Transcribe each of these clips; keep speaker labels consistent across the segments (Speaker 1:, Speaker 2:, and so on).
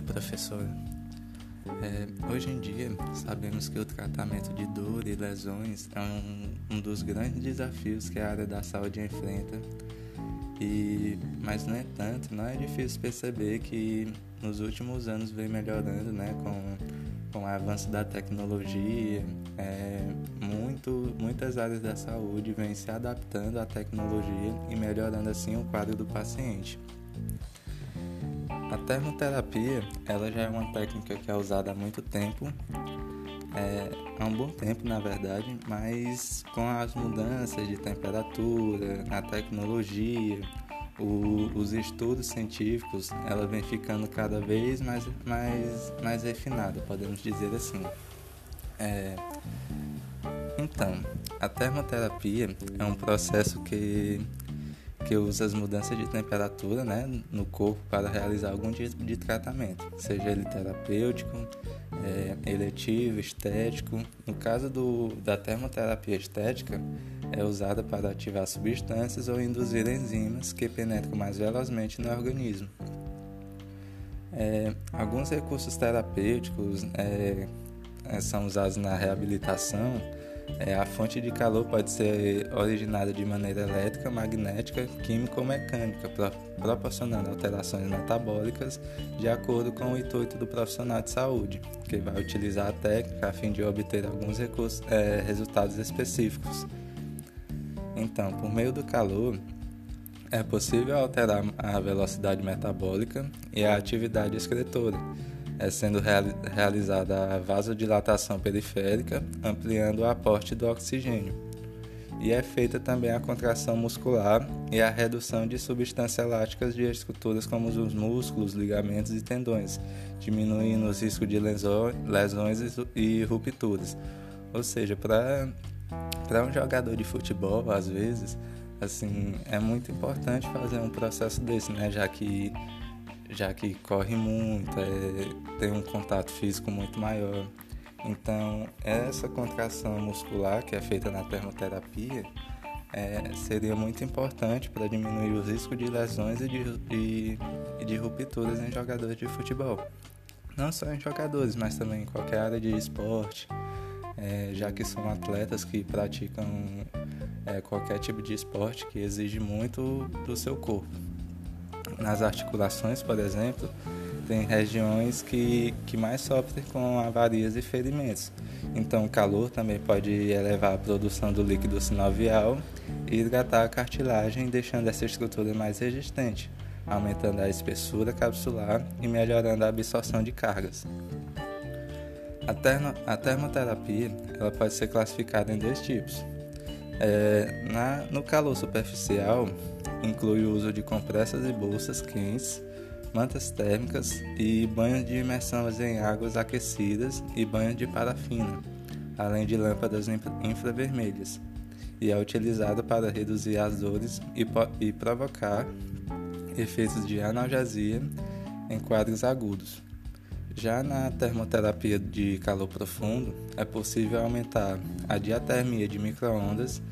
Speaker 1: dia, professor. É, hoje em dia, sabemos que o tratamento de dor e lesões é um, um, dos grandes desafios que a área da saúde enfrenta. E, mas, no entanto, não é difícil perceber que nos últimos anos vem melhorando né, com, com o avanço da tecnologia. É, muito, muitas áreas da saúde vêm se adaptando à tecnologia e melhorando assim o quadro do paciente. A termoterapia, ela já é uma técnica que é usada há muito tempo, é, há um bom tempo na verdade, mas com as mudanças de temperatura, na tecnologia, o, os estudos científicos, ela vem ficando cada vez mais, mais, mais refinada, podemos dizer assim. É, então, a termoterapia é um processo que que usa as mudanças de temperatura né, no corpo para realizar algum tipo de tratamento, seja ele terapêutico, é, eletivo, estético. No caso do, da termoterapia estética, é usada para ativar substâncias ou induzir enzimas que penetram mais velozmente no organismo. É, alguns recursos terapêuticos é, são usados na reabilitação é, a fonte de calor pode ser originada de maneira elétrica, magnética, química ou mecânica, pro, proporcionando alterações metabólicas de acordo com o intuito do profissional de saúde, que vai utilizar a técnica a fim de obter alguns recursos, é, resultados específicos. Então, por meio do calor, é possível alterar a velocidade metabólica e a atividade excretora é sendo realizada a vasodilatação periférica, ampliando o aporte do oxigênio. E é feita também a contração muscular e a redução de substâncias elásticas de estruturas como os músculos, ligamentos e tendões, diminuindo os riscos de lesões e rupturas. Ou seja, para um jogador de futebol, às vezes, assim, é muito importante fazer um processo desse, né? Já que já que corre muito, é, tem um contato físico muito maior. Então, essa contração muscular que é feita na termoterapia é, seria muito importante para diminuir os riscos de lesões e de, e de rupturas em jogadores de futebol. Não só em jogadores, mas também em qualquer área de esporte, é, já que são atletas que praticam é, qualquer tipo de esporte que exige muito do seu corpo nas articulações, por exemplo, tem regiões que, que mais sofrem com avarias e ferimentos. Então, o calor também pode elevar a produção do líquido sinovial e hidratar a cartilagem, deixando essa estrutura mais resistente, aumentando a espessura capsular e melhorando a absorção de cargas. A, a termoterapia ela pode ser classificada em dois tipos. É, na, no calor superficial, inclui o uso de compressas e bolsas quentes, mantas térmicas e banhos de imersão em águas aquecidas e banhos de parafina, além de lâmpadas infravermelhas, e é utilizado para reduzir as dores e, e provocar efeitos de analgesia em quadros agudos. Já na termoterapia de calor profundo, é possível aumentar a diatermia de microondas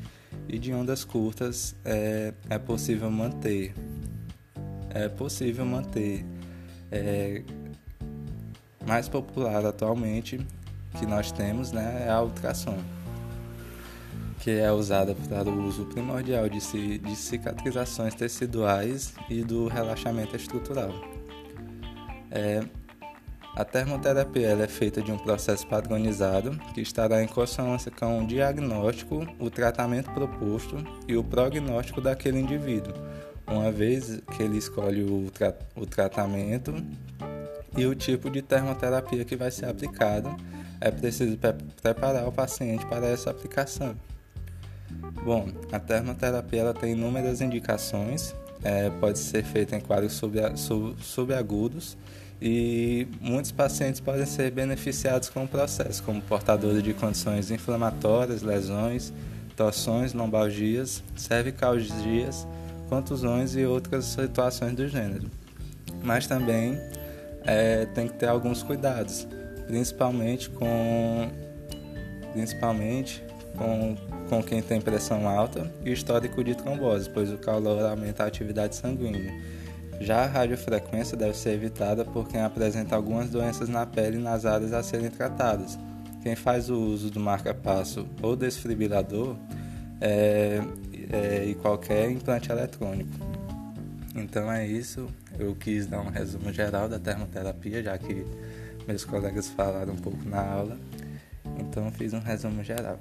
Speaker 1: e de ondas curtas é, é possível manter. É possível manter. É, mais popular atualmente que nós temos né, é a ultrassom, que é usada para o uso primordial de, de cicatrizações teciduais e do relaxamento estrutural. É, a termoterapia é feita de um processo padronizado que estará em consonância com o diagnóstico, o tratamento proposto e o prognóstico daquele indivíduo, uma vez que ele escolhe o, tra o tratamento e o tipo de termoterapia que vai ser aplicado, é preciso pre preparar o paciente para essa aplicação. Bom, a termoterapia ela tem inúmeras indicações, é, pode ser feita em quadros subagudos sub, sub e muitos pacientes podem ser beneficiados com o processo, como portadores de condições inflamatórias, lesões, torções, lombalgias, cervicalgias, contusões e outras situações do gênero. Mas também é, tem que ter alguns cuidados, principalmente com principalmente com, com quem tem pressão alta e histórico de trombose, pois o calor aumenta a atividade sanguínea Já a radiofrequência deve ser evitada por quem apresenta algumas doenças na pele e nas áreas a serem tratadas. Quem faz o uso do marca-passo ou desfibrilador é, é, e qualquer implante eletrônico. Então é isso. Eu quis dar um resumo geral da termoterapia, já que meus colegas falaram um pouco na aula. Então fiz um resumo geral.